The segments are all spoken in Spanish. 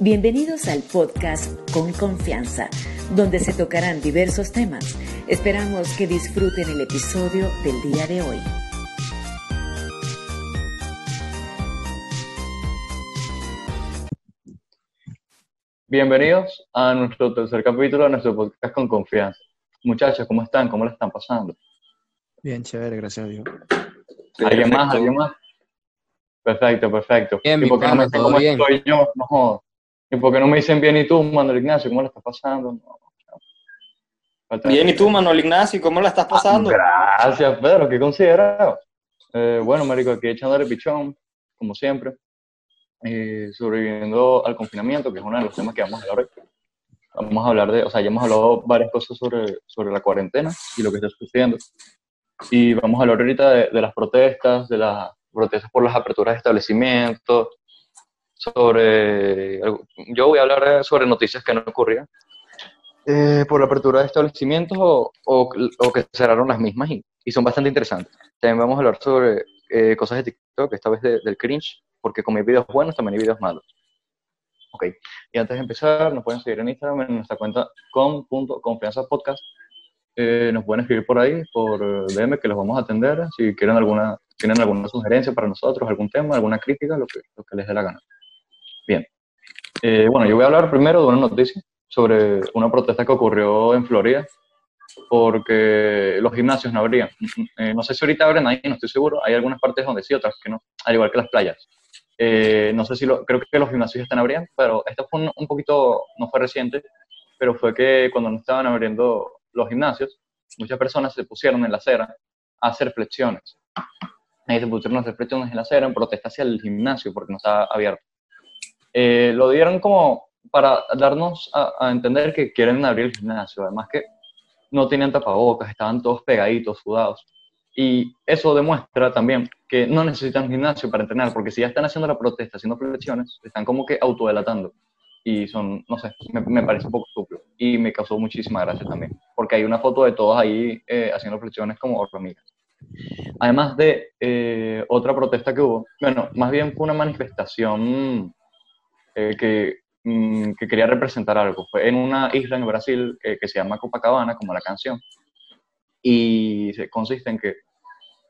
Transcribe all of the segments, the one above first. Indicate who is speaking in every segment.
Speaker 1: Bienvenidos al podcast Con Confianza, donde se tocarán diversos temas. Esperamos que disfruten el episodio del día de hoy.
Speaker 2: Bienvenidos a nuestro tercer capítulo de nuestro podcast Con Confianza. Muchachos, ¿cómo están? ¿Cómo le están pasando?
Speaker 3: Bien, chévere, gracias a Dios.
Speaker 2: ¿Alguien más? ¿Alguien más? Perfecto, perfecto.
Speaker 3: Bien,
Speaker 2: ¿Y
Speaker 3: mi
Speaker 2: por qué no
Speaker 3: pana,
Speaker 2: me dicen
Speaker 3: todo
Speaker 2: cómo
Speaker 3: bien.
Speaker 2: estoy yo? No jodas. ¿Y por qué no me dicen bien y tú, Manuel Ignacio? ¿Cómo le está pasando? No,
Speaker 4: Bien, ¿y tú. Manuel Ignacio? ¿Cómo la estás pasando?
Speaker 2: Gracias, Pedro, qué considerado. Eh, bueno, marico, aquí echándole pichón, como siempre. Eh, sobreviviendo al confinamiento, que es uno de los temas que vamos a hablar hoy. Vamos a hablar de, o sea, ya hemos hablado varias cosas sobre, sobre la cuarentena y lo que está sucediendo. Y vamos a hablar ahorita de, de las protestas, de las protestas por las aperturas de establecimientos, sobre... Yo voy a hablar sobre noticias que no ocurrían eh, por la apertura de establecimientos o, o- o que cerraron las mismas y, y son bastante interesantes. También vamos a hablar sobre eh, cosas de TikTok, esta vez de- del cringe, porque como hay videos buenos, también hay videos malos. Ok, y antes de empezar, nos pueden seguir en Instagram en nuestra cuenta con.confianzapodcast. Eh, nos pueden escribir por ahí, por eh, DM, que los vamos a atender. Si quieren alguna, tienen alguna sugerencia para nosotros, algún tema, alguna crítica, lo que, lo que les dé la gana. Bien. Eh, bueno, yo voy a hablar primero de una noticia sobre una protesta que ocurrió en Florida porque los gimnasios no abrían. Eh, no sé si ahorita abren ahí, no estoy seguro. Hay algunas partes donde sí, otras que no, al igual que las playas. Eh, no sé si lo, creo que los gimnasios están abriendo, pero esto fue un, un poquito, no fue reciente, pero fue que cuando no estaban abriendo los gimnasios, muchas personas se pusieron en la acera a hacer flexiones. Ahí se pusieron a hacer flexiones en la acera en protesta hacia el gimnasio porque no estaba abierto. Eh, lo dieron como para darnos a, a entender que quieren abrir el gimnasio, además que no tenían tapabocas, estaban todos pegaditos, sudados. Y eso demuestra también que no necesitan gimnasio para entrenar, porque si ya están haciendo la protesta, haciendo flexiones, están como que autodelatando. Y son, no sé, me, me parece un poco estúpido. Y me causó muchísima gracia también, porque hay una foto de todos ahí eh, haciendo flexiones como hormigas. Además de eh, otra protesta que hubo, bueno, más bien fue una manifestación eh, que, mm, que quería representar algo. Fue en una isla en Brasil eh, que se llama Copacabana, como la canción, y consiste en que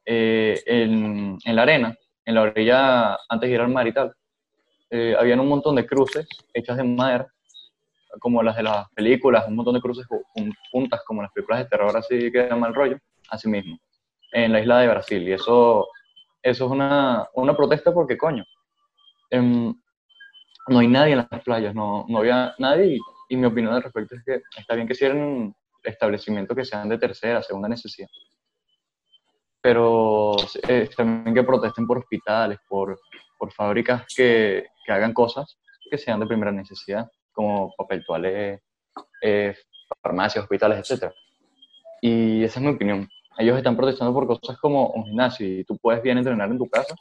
Speaker 2: eh, en, la arena, en la orilla, antes de ir al mar y tal, habían un montón de cruces hechas de madera, como las de las películas, un montón de cruces ju- jun- juntas, como las películas de terror, así que da mal rollo, así mismo, en la isla de Brasil. Y eso, eso es una, una protesta porque, coño, em, no hay nadie en las playas, no, no había nadie y, mi opinión al respecto es que está bien que cierren establecimientos que sean de tercera, segunda necesidad, pero eh, también que protesten por hospitales, por, por fábricas que, que hagan cosas que sean de primera necesidad, como papel toalé, eh, farmacias, hospitales, etc. Y esa es mi opinión. Ellos están protestando por cosas como un gimnasio y tú puedes bien entrenar en tu casa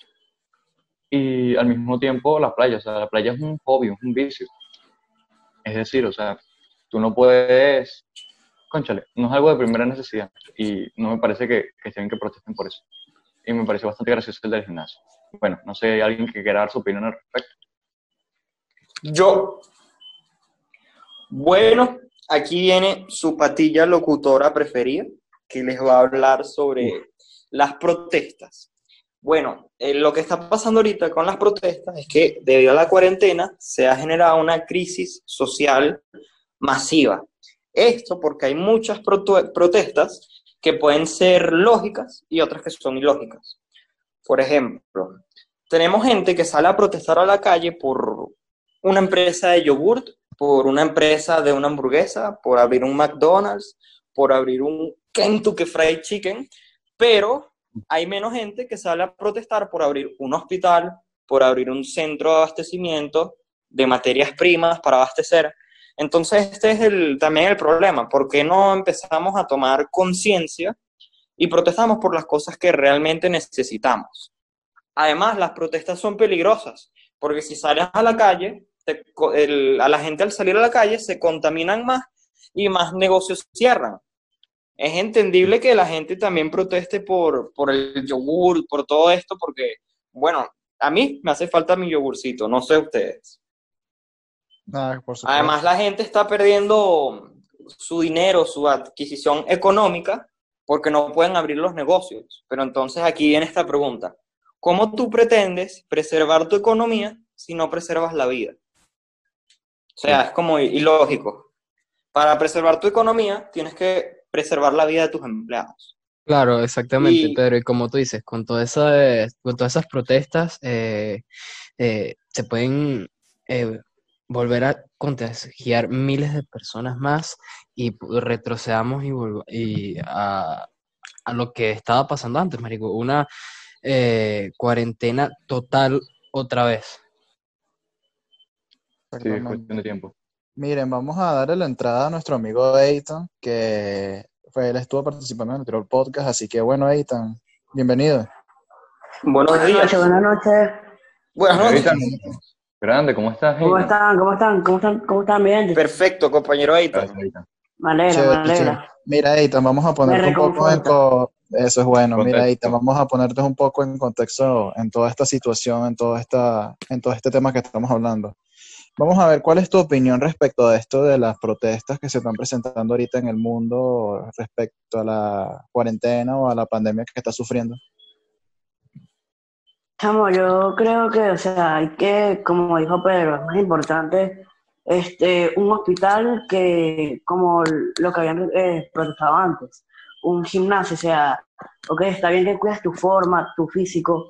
Speaker 2: y al mismo tiempo la playa. O sea, la playa es un hobby, es un vicio. Es decir, o sea, tú no puedes, conchale, no es algo de primera necesidad y no me parece que, que estén que protesten por eso. Y me parece bastante gracioso el del gimnasio. Bueno, no sé, alguien que quiera dar su opinión al respecto.
Speaker 4: Yo. Bueno, aquí viene su patilla locutora preferida, que les va a hablar sobre las protestas. Bueno, eh, lo que está pasando ahorita con las protestas es que debido a la cuarentena se ha generado una crisis social masiva. Esto porque hay muchas protestas que pueden ser lógicas y otras que son ilógicas. Por ejemplo, tenemos gente que sale a protestar a la calle por una empresa de yogurt, por una empresa de una hamburguesa, por abrir un McDonald's, por abrir un Kentucky Fried Chicken, pero hay menos gente que sale a protestar por abrir un hospital, por abrir un centro de abastecimiento de materias primas para abastecer. Entonces, este es el, también el problema. ¿Por qué no empezamos a tomar conciencia y protestamos por las cosas que realmente necesitamos? Además, las protestas son peligrosas, porque si sales a la calle, a la gente al salir a la calle se contaminan más y más negocios cierran. Es entendible que la gente también proteste por, por el yogur, por todo esto, porque, bueno, a mí me hace falta mi yogurcito, no sé ustedes.
Speaker 3: Ah, por.
Speaker 4: Además, la gente está perdiendo su dinero, su adquisición económica, porque no pueden abrir los negocios. Pero entonces aquí viene esta pregunta. ¿Cómo tú pretendes preservar tu economía si no preservas la vida? O sea, es como ilógico. Para preservar tu economía, tienes que preservar la vida de tus empleados.
Speaker 5: Claro, exactamente,
Speaker 4: Y-
Speaker 5: Pedro. Y como tú dices, con todas esas, con todas esas protestas, eh, eh, se pueden eh, volver a contagiar miles de personas más y retrocedamos y, a, a lo que estaba pasando antes, marico, una eh, cuarentena total otra vez.
Speaker 2: Sí, cuestión de tiempo.
Speaker 3: Miren, vamos a darle la entrada a nuestro amigo Eitan, que fue, él estuvo participando en el anterior podcast, así que bueno, Eitan, bienvenido.
Speaker 4: Buenos
Speaker 6: Buenas
Speaker 4: días.
Speaker 6: noches, buenas noches.
Speaker 4: Buenas noches.
Speaker 2: Eitan, grande, ¿cómo estás?
Speaker 6: ¿Cómo
Speaker 2: Eitan?
Speaker 6: están? ¿Cómo están? ¿Cómo están? ¿Cómo están, mi gente?
Speaker 4: Perfecto, compañero Eitan.
Speaker 6: Me alegra, me alegra.
Speaker 3: Mira, Eitan, vamos a ponerte un poco en... co- Eso es bueno, mira,
Speaker 2: Contexto.
Speaker 3: Eitan, vamos a ponerte un poco en contexto en toda esta situación, en, toda esta, en todo este tema que estamos hablando. Vamos a ver cuál es tu opinión respecto a esto de las protestas que se están presentando ahorita en el mundo respecto a la cuarentena o a la pandemia que está sufriendo.
Speaker 6: Chamo, yo creo que, o sea, hay que, como dijo Pedro, es más importante este, un hospital que como lo que habían eh, protestado antes, un gimnasio, o sea, ok, está bien que cuides tu forma, tu físico,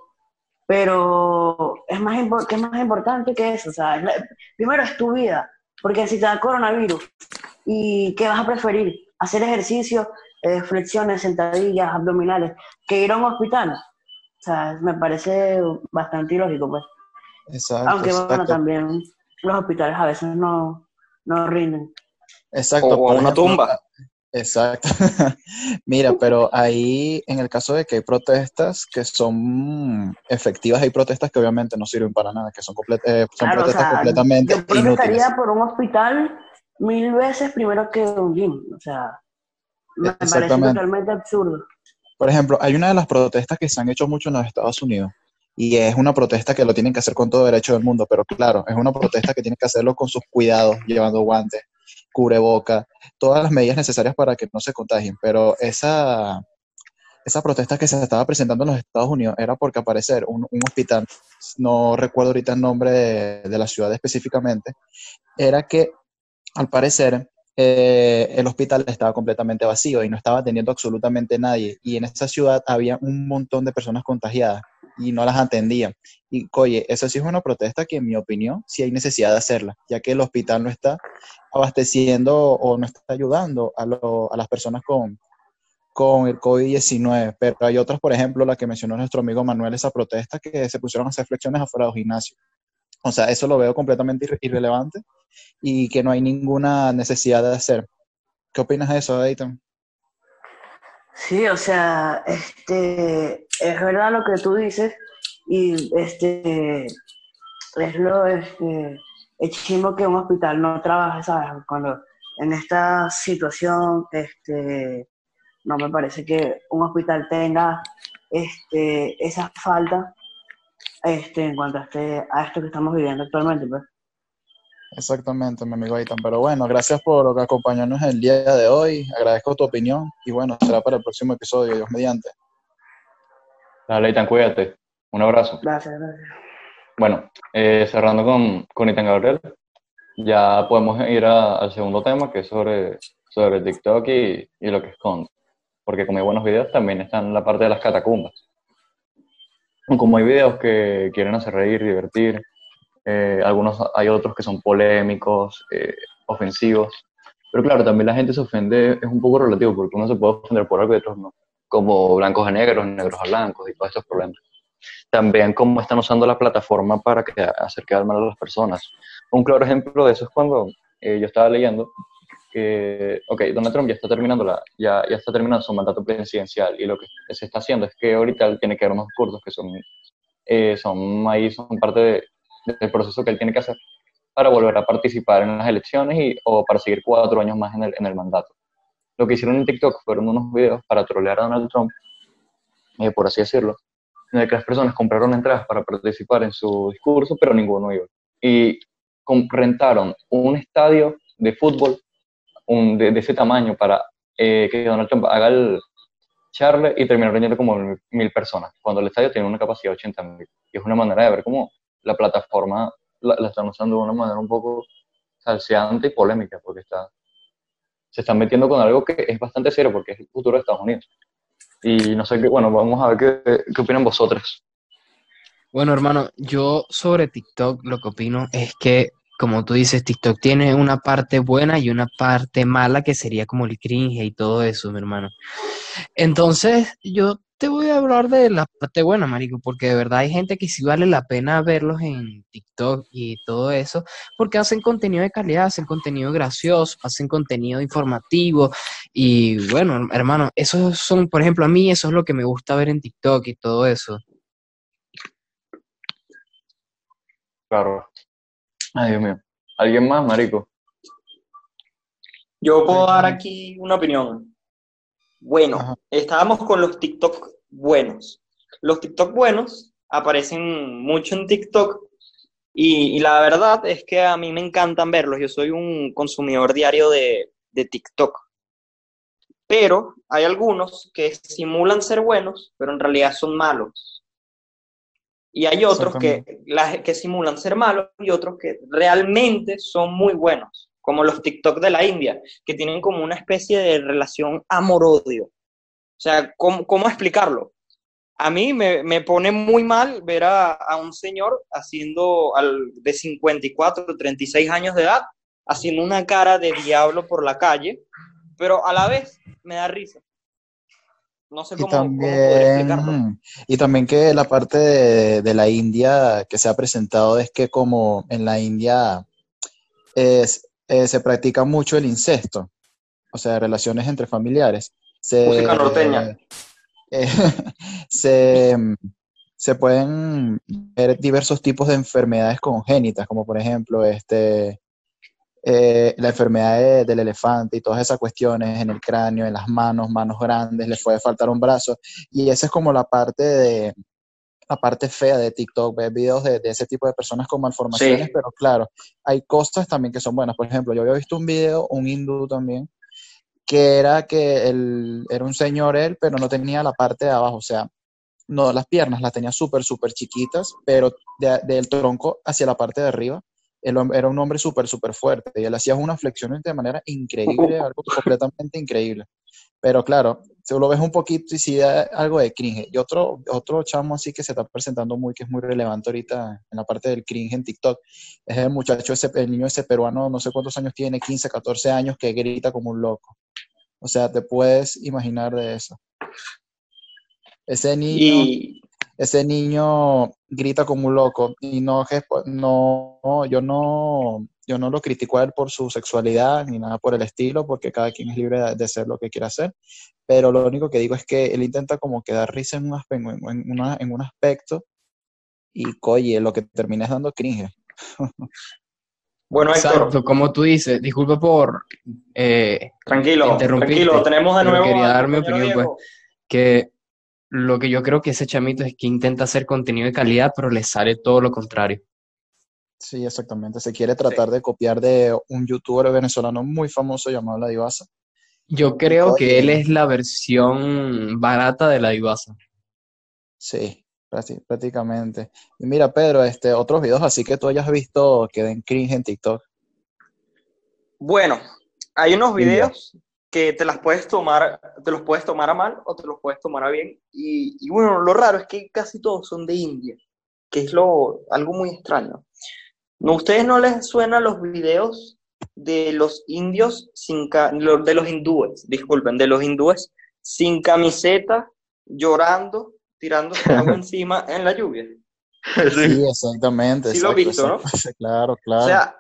Speaker 6: pero es más ¿qué es más importante que eso? O sea, es la- primero es tu vida, porque si te da coronavirus, ¿y qué vas a preferir? ¿Hacer ejercicio, eh, flexiones, sentadillas, abdominales, que ir a un hospital? O sea, me parece bastante ilógico, pues.
Speaker 3: Exacto,
Speaker 6: Aunque bueno, también los hospitales a veces no, no rinden.
Speaker 3: exacto.
Speaker 4: O a una
Speaker 3: ejemplo,
Speaker 4: tumba.
Speaker 3: Exacto. Mira, pero ahí, en el caso de que hay protestas que son efectivas, hay protestas que obviamente no sirven para nada, que son, comple- eh, son
Speaker 6: Claro, o
Speaker 3: protestas
Speaker 6: sea,
Speaker 3: completamente
Speaker 6: yo
Speaker 3: inútiles.
Speaker 6: protestaría por un hospital mil veces primero que un gym. O sea, me parece totalmente absurdo.
Speaker 3: Por ejemplo, hay una de las protestas que se han hecho mucho en los Estados Unidos y es una protesta que lo tienen que hacer con todo derecho del mundo, pero claro, es una protesta que tienen que hacerlo con sus cuidados, llevando guantes, cubreboca, todas las medidas necesarias para que no se contagien. Pero esa, esa protesta que se estaba presentando en los Estados Unidos era porque aparecer un, un hospital, no recuerdo ahorita el nombre de, la ciudad específicamente, era que al parecer eh, el hospital estaba completamente vacío y no estaba atendiendo absolutamente nadie. Y en esa ciudad había un montón de personas contagiadas y no las atendían. Y oye, eso sí es una protesta que en mi opinión sí hay necesidad de hacerla, ya que el hospital no está abasteciendo o no está ayudando a, a las personas con, con el COVID-19. Pero hay otras, por ejemplo, la que mencionó nuestro amigo Manuel, esa protesta que se pusieron a hacer flexiones afuera de los gimnasios. O sea, eso lo veo completamente irre- irrelevante y que no hay ninguna necesidad de hacer. ¿Qué opinas de eso, Dayton?
Speaker 6: Sí, o sea, este, es verdad lo que tú dices y este, es lo, este, es chimo que un hospital no trabaje, ¿sabes? Cuando en esta situación, este, no me parece que un hospital tenga, este, esa falta, este, en cuanto a, este, a esto que estamos viviendo actualmente, pues.
Speaker 3: Exactamente, mi amigo Dayton. Pero bueno, gracias por acompañarnos el día de hoy. Agradezco tu opinión y bueno, será para el próximo episodio, Dios mediante.
Speaker 2: Dale, Eitan, cuídate. Un abrazo.
Speaker 6: Gracias, gracias.
Speaker 2: Bueno, eh, cerrando con, con Ethan Gabriel, ya podemos ir a- al segundo tema, que es sobre, sobre TikTok y, y lo que esconde. Porque como hay buenos videos, también está en la parte de las catacumbas. Como hay videos que quieren hacer reír, divertir, eh, algunos hay otros que son polémicos, eh, ofensivos. Pero claro, también la gente se ofende, es un poco relativo, porque uno se puede ofender por algo y otros no. Como blancos a negros, negros a blancos y todos estos problemas también cómo están usando la plataforma para que, hacer quedar mal a las personas. Un claro ejemplo de eso es cuando eh, yo estaba leyendo que, ok, Donald Trump ya está terminando la, ya, ya está terminando su mandato presidencial y lo que se está haciendo es que ahorita tiene que dar unos cursos que son, eh, son ahí, son parte de- del proceso que él tiene que hacer para volver a participar en las elecciones y, o para seguir cuatro años más en el, en el mandato. Lo que hicieron en TikTok fueron unos videos para trolear a Donald Trump, eh, por así decirlo, en el que las personas compraron entradas para participar en su discurso, pero ninguno iba. Y rentaron un estadio de fútbol un- de, de ese tamaño para eh, que Donald Trump haga el charle y terminó reuniendo como mil, mil personas, cuando el estadio tiene una capacidad de 80 mil. Y es una manera de ver cómo la plataforma la, están usando de una manera un poco salseante y polémica, porque está, se están metiendo con algo que es bastante serio, porque es el futuro de Estados Unidos. Y no sé qué, bueno, vamos a ver qué, qué opinan vosotros.
Speaker 5: Bueno, hermano, yo sobre TikTok lo que opino es que, como tú dices, TikTok tiene una parte buena y una parte mala que sería como el cringe y todo eso, mi hermano. Entonces, yo te voy a hablar de la parte buena, marico, porque de verdad hay gente que sí vale la pena verlos en TikTok y todo eso, porque hacen contenido de calidad, hacen contenido gracioso, hacen contenido informativo y bueno, hermano, esos son, por ejemplo, a mí eso es lo que me gusta ver en TikTok y todo eso.
Speaker 2: Claro. Ay, Dios mío. ¿Alguien más, marico?
Speaker 4: Yo puedo dar aquí una opinión. Bueno,
Speaker 3: Ajá.
Speaker 4: estábamos con los TikTok buenos. Los TikTok buenos aparecen mucho en TikTok y, y la verdad es que a mí me encantan verlos. Yo soy un consumidor diario de, de TikTok. Pero hay algunos que simulan ser buenos, pero en realidad son malos. Y hay otros que, la- que simulan ser malos y otros que realmente son muy buenos, como los TikTok de la India, que tienen como una especie de relación amor-odio. O sea, ¿cómo, cómo explicarlo? A mí me, me pone muy mal ver a, a un señor haciendo al, de 54, 36 años de edad, haciendo una cara de diablo por la calle, pero a la vez me da risa. No sé
Speaker 3: Y
Speaker 4: cómo, cómo poder explicarlo.
Speaker 3: también, y también que la parte de, de la India que se ha presentado es que como en la India es- eh, se practica mucho el incesto, o sea, relaciones entre familiares. Se,
Speaker 4: Música norteña.
Speaker 3: eh, se, se pueden ver diversos tipos de enfermedades congénitas, como por ejemplo este, eh, la enfermedad de- del elefante y todas esas cuestiones en el cráneo, en las manos, manos grandes, les puede faltar un brazo. Y esa es como la parte de la parte fea de TikTok, ver videos de, de ese tipo de personas con malformaciones,
Speaker 4: Sí.
Speaker 3: pero claro, hay cosas también que son buenas. Por ejemplo, yo había visto un video, un hindú también, que era que él, era un señor él, pero no tenía la parte de abajo, o sea, no, las piernas las tenía súper, súper chiquitas, pero de- del tronco hacia la parte de arriba, él era un hombre súper, súper fuerte, y él hacía unas flexiones de manera increíble, algo completamente increíble. Pero claro, si lo ves un poquito y si da algo de cringe. Y otro, otro chamo así que se está presentando muy, que es muy relevante ahorita en la parte del cringe en TikTok, es el muchacho ese, el niño ese peruano, no sé cuántos años tiene, 15, 14 años, que grita como un loco. O sea, te puedes imaginar de eso. Ese niño,
Speaker 4: Y
Speaker 3: ese niño grita como un loco y no, que- no, no, yo no, yo no lo critico a él por su sexualidad ni nada por el estilo, porque cada quien es libre de, hacer lo que quiera hacer, pero lo único que digo es que él intenta como que dar risa en en, una- en un aspecto y coye, lo que termina es dando cringe.
Speaker 4: bueno, Héctor,
Speaker 5: Exacto, como tú dices, disculpa por eh,
Speaker 4: tranquilo, tranquilo, tenemos de nuevo
Speaker 5: quería dar mi opinión, pues. Que lo que yo creo que ese chamito es que intenta hacer contenido de calidad, pero le sale todo lo contrario.
Speaker 3: Sí, exactamente. Se quiere tratar de copiar de un youtuber venezolano muy famoso llamado La Divasa.
Speaker 5: Yo creo que él es la versión barata de la divasa.
Speaker 3: Sí, prácti- prácticamente. Y mira, Pedro, este, otros videos así que tú hayas visto que den cringe en TikTok.
Speaker 4: Bueno, hay unos videos que te las puedes tomar, te los puedes tomar a mal o te los puedes tomar a bien. Y, y bueno, lo raro es que casi todos son de India, que es lo, algo muy extraño. ¿No, ¿A ustedes no les suenan los videos de los indios sin lo- de los hindúes, disculpen, de los hindúes sin camiseta, llorando, tirándose agua encima en la lluvia?
Speaker 3: Sí, exactamente.
Speaker 4: Sí lo he
Speaker 3: exacto,
Speaker 4: visto, ¿no?
Speaker 3: exacto. Claro, claro.
Speaker 4: O sea,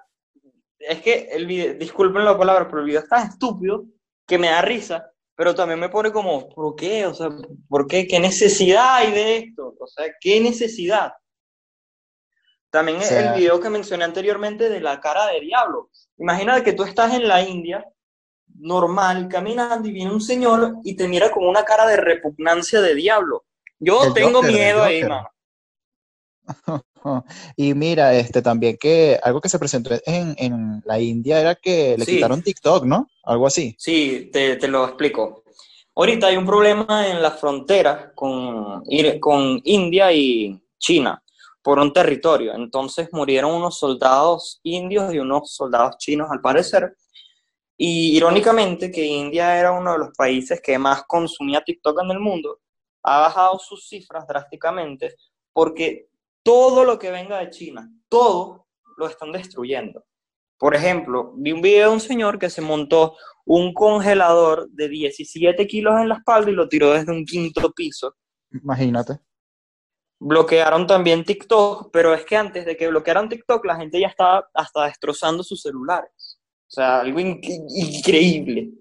Speaker 4: es que el video, disculpen la palabra, pero el video es tan estúpido que me da risa, pero también me pone como, ¿por qué? O sea, ¿por qué? ¿Qué necesidad hay de esto? O sea, ¿qué necesidad? También
Speaker 3: O sea-
Speaker 4: el video que mencioné anteriormente de la cara de diablo. Imagina que tú estás en la India, normal, caminando y viene un señor y te mira con una cara de repugnancia de diablo. Yo tengo
Speaker 3: Joker,
Speaker 4: miedo ahí, mano.
Speaker 3: Y mira, este también que algo que se presentó en, en la India era que le
Speaker 4: Sí.
Speaker 3: quitaron TikTok, ¿no? Algo así.
Speaker 4: Sí, te, te lo explico. Ahorita hay un problema en la frontera con, con India y China por un territorio. Entonces murieron unos soldados indios y unos soldados chinos, al parecer. Y irónicamente, que India era uno de los países que más consumía TikTok en el mundo, ha bajado sus cifras drásticamente porque todo lo que venga de China, todo lo están destruyendo. Por ejemplo, vi un video de un señor que se montó un congelador de 17 kilos en la espalda y lo tiró desde un quinto piso.
Speaker 3: Imagínate.
Speaker 4: Bloquearon también TikTok, pero es que antes de que bloquearan TikTok, la gente ya estaba hasta destrozando sus celulares. O sea, algo inc- increíble.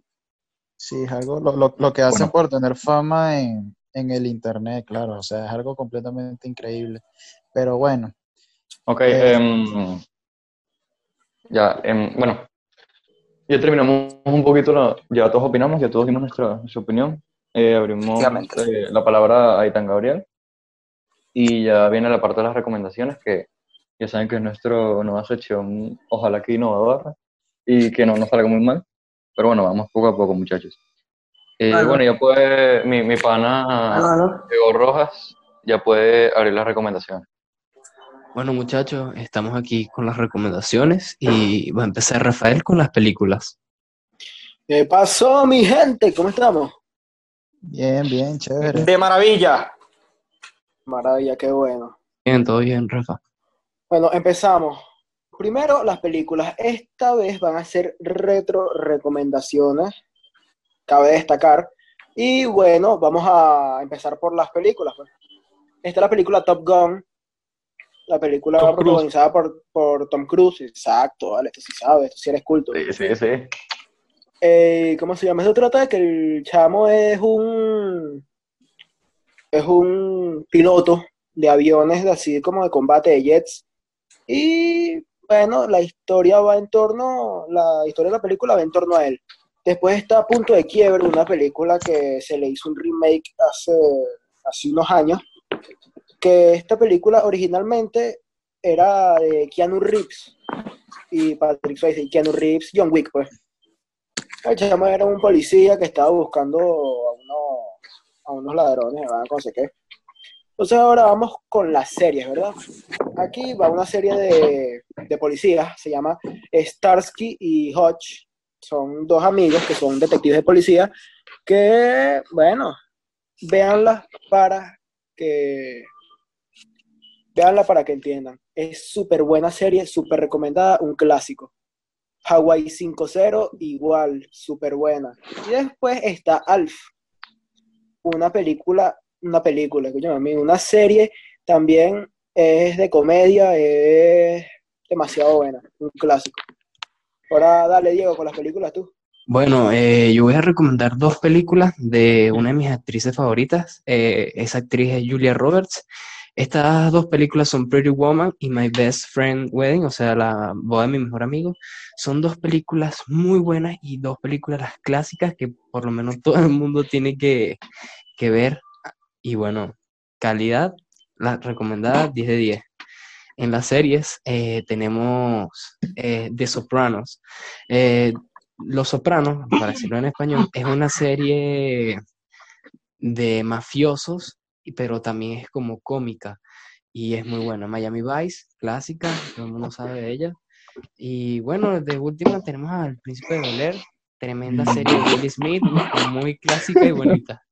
Speaker 3: Sí, es algo lo, lo- lo que hacen
Speaker 2: Bueno.
Speaker 3: por tener fama en, en el internet, claro. O sea, es algo completamente increíble. Pero bueno,
Speaker 2: Ok,
Speaker 3: Eh,
Speaker 2: em, ya, em, bueno, ya terminamos un poquito, la- ya todos opinamos, ya todos dimos nuestra, nuestra opinión. Eh, abrimos eh, la palabra a Aitan Gabriel y ya viene la parte de las recomendaciones que ya saben que es nuestra nueva sección, ojalá que innovadora y que no nos salga muy mal, pero bueno, vamos poco a poco muchachos. Eh. Bueno, ya puede, mi, mi pana. Diego Rojas ya puede abrir las recomendaciones.
Speaker 5: Bueno, muchachos, estamos aquí con las recomendaciones y va a empezar Rafael con las películas.
Speaker 7: ¿Qué pasó, mi gente? ¿Cómo estamos?
Speaker 3: bien, bien, chévere.
Speaker 4: De maravilla.
Speaker 7: Maravilla, qué bueno.
Speaker 5: Bien, todo bien, Rafa.
Speaker 7: Bueno, empezamos. Primero, las películas. Esta vez van a ser retro recomendaciones, cabe destacar. Y bueno, vamos a empezar por las películas. pues. Esta es la película Top Gun, la película
Speaker 2: Tom Cruise.
Speaker 7: protagonizada por, por Tom Cruise. Exacto, vale, esto sí sabes, esto sí eres culto.
Speaker 2: Sí, sí, sí.
Speaker 7: Eh, ¿cómo se llama? Esto trata de que el chamo es un es un piloto de aviones de así como de combate de jets y bueno, la historia va en torno, la historia de la película va en torno a él. Después está a punto de quiebre una película que se le hizo un remake hace, hace unos años, esta película originalmente era de Keanu Reeves y Patrick Swayze, Keanu Reeves, John Wick, pues. El chamo era un policía que estaba buscando a unos, a unos ladrones, ¿verdad? No sé qué. Entonces ahora vamos con las series, ¿verdad? Aquí va una serie de, de policías, se llama Starsky y Hodge. Son dos amigos que son detectives de policía que, bueno, véanla para que véanla para que entiendan. Es súper buena serie, súper recomendada, un clásico. Hawaii 5-0, igual, súper buena. Y después está Alf, una película, una película, escúchame a mí, una serie también es de comedia, es demasiado buena, un clásico. Ahora dale, Diego, con las películas tú.
Speaker 5: Bueno, eh, yo voy a recomendar dos películas de una de mis actrices favoritas. Eh, esa actriz es Julia Roberts. Estas dos películas son Pretty Woman y My Best Friend Wedding, o sea, la boda de mi mejor amigo. Son dos películas muy buenas y dos películas clásicas que por lo menos todo el mundo tiene que, que ver. Y bueno, calidad, la recomendada 10 de 10. En las series eh, tenemos eh, The Sopranos. Eh, Los Sopranos, para decirlo en español, es una serie de mafiosos, pero también es como cómica y es muy buena. Miami Vice, clásica, todo el mundo sabe de ella. Y bueno, de última tenemos al Príncipe de Bel Air, tremenda serie de Will Smith, muy clásica y bonita.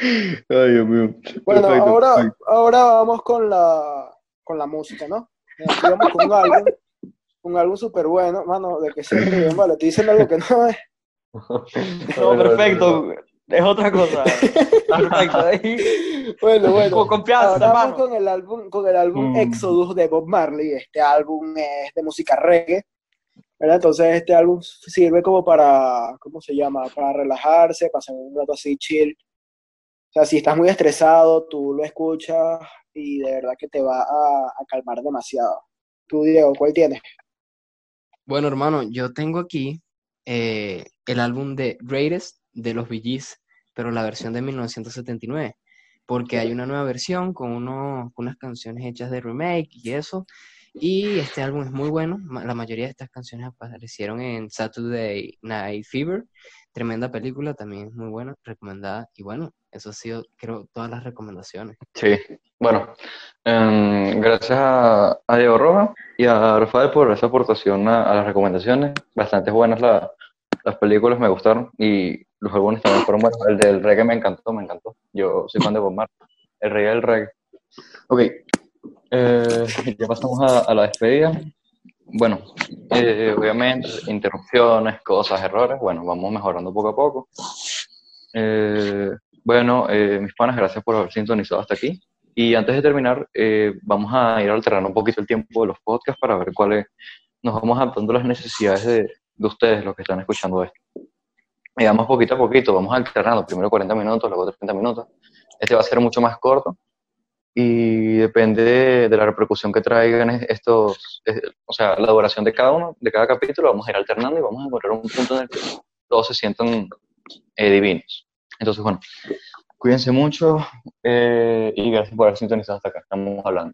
Speaker 2: Ay, Dios mío.
Speaker 7: Bueno,
Speaker 2: Perfecto,
Speaker 7: ahora,
Speaker 2: perfecto.
Speaker 7: ahora vamos con la, con la música, ¿no? Aquí vamos con un álbum, un álbum súper bueno, mano, de que se ríen, vale, estoy diciendo algo que no es.
Speaker 4: No, perfecto. Es otra cosa.
Speaker 7: Bueno, bueno.
Speaker 4: Con
Speaker 7: vamos con el álbum, con el álbum
Speaker 2: Mm.
Speaker 7: Exodus de Bob Marley. Este álbum es de música reggae. ¿verdad? Entonces este álbum sirve como para, ¿cómo se llama? Para relajarse, pasar un rato así chill. O sea, si estás muy estresado, tú lo escuchas y de verdad que te va a, a calmar demasiado. Tú, Diego, ¿cuál tienes?
Speaker 5: Bueno, hermano, yo tengo aquí eh, el álbum de Greatest de los Gees, pero la versión de 1979. porque hay una nueva versión con, uno, unas canciones hechas de remake y eso. Y este álbum es muy bueno. La mayoría de estas canciones aparecieron en Saturday Night Fever. Tremenda película, también es muy buena, recomendada. Y bueno, eso ha sido, creo, todas las recomendaciones.
Speaker 2: Sí, bueno, em, gracias a, a Diego Roja y a Rafael por esa aportación a, a las recomendaciones. Bastante buenas la- las películas, me gustaron y los álbumes también fueron buenos. El del reggae me encantó, me encantó. Yo soy fan de Bob Marley, el rey del reggae. Ok, eh, ya pasamos a, a la despedida. Bueno, eh, obviamente, interrupciones, cosas, errores, bueno, vamos mejorando poco a poco. Eh, bueno, eh, mis panas, gracias por haber sintonizado hasta aquí. Y antes de terminar, eh, vamos a ir alternando un poquito el tiempo de los podcasts para ver cuáles nos vamos adaptando las necesidades de, de ustedes, los que están escuchando esto. Y vamos poquito a poquito, vamos alternando, primero 40 minutos, luego 30 minutos. Este va a ser mucho más corto y depende de, de la repercusión que traigan es- estos, es- o sea, la duración de cada uno, de cada capítulo, vamos a ir alternando y vamos a encontrar un punto en el que todos se sientan eh, divinos. Entonces, bueno, cuídense mucho eh, y gracias por haber sintonizado hasta acá. Estamos hablando.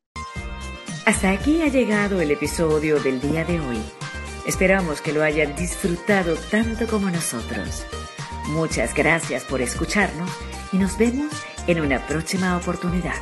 Speaker 1: Hasta aquí ha llegado el episodio del día de hoy. Esperamos que lo hayan disfrutado tanto como nosotros. Muchas gracias por escucharnos y nos vemos en una próxima oportunidad.